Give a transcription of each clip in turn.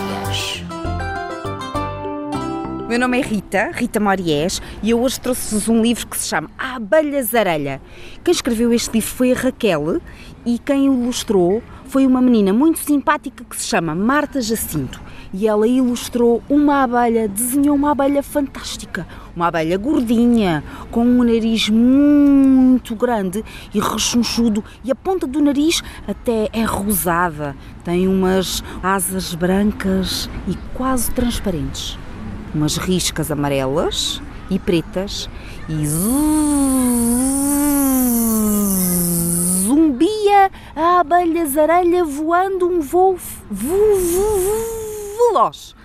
Yes. Meu nome é Rita, Rita Moriés, e eu hoje trouxe-vos um livro que se chama A Abelha Zarelha. Quem escreveu este livro foi a Raquel e quem ilustrou foi uma menina muito simpática que se chama Marta Jacinto. E ela ilustrou uma abelha, desenhou uma abelha fantástica, uma abelha gordinha, com um nariz muito grande e rechonchudo, e a ponta do nariz até é rosada, tem umas asas brancas e quase transparentes, umas riscas amarelas e pretas e zumbia a abelha zarelha voando um voo veloz.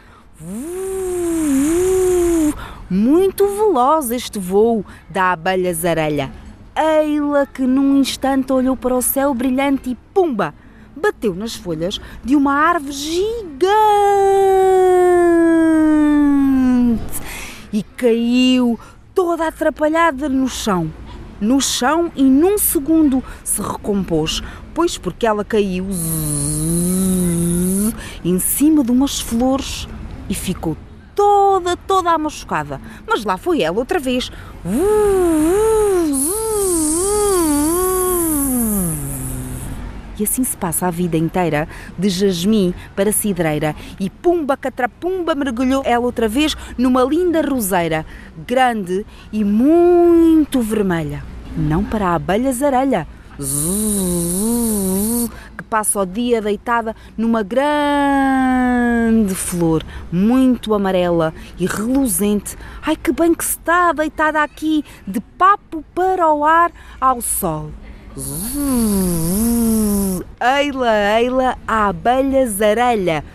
Muito veloz este voo da abelha zarelha. Eila que num instante olhou para o céu brilhante e pumba! Bateu nas folhas de uma árvore gigante e caiu toda atrapalhada no chão. No chão e num segundo se recompôs, pois porque ela caiu em cima de umas flores e ficou toda, toda amachucada. Mas lá foi ela outra vez. E assim se passa a vida inteira, de jasmim para cidreira. E pumba, catrapumba, mergulhou ela outra vez numa linda roseira, grande e muito vermelha. Não para a abelha zarelha, que passa o dia deitada numa grande flor, muito amarela e reluzente. Ai que bem que está deitada aqui, de papo para o ar ao sol. Eila, eila, a abelha zarelha.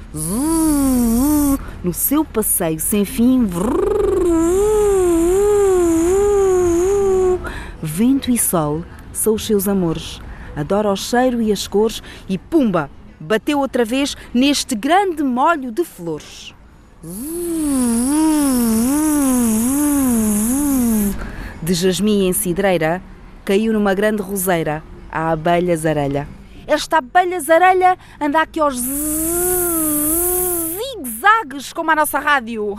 No seu passeio sem fim. Vento e sol são os seus amores. Adora o cheiro e as cores e pumba! Bateu outra vez neste grande molho de flores. De jasmim em cidreira, caiu numa grande roseira a abelha zarelha. Esta abelha zarelha anda aqui aos zigue-zagues como a nossa rádio.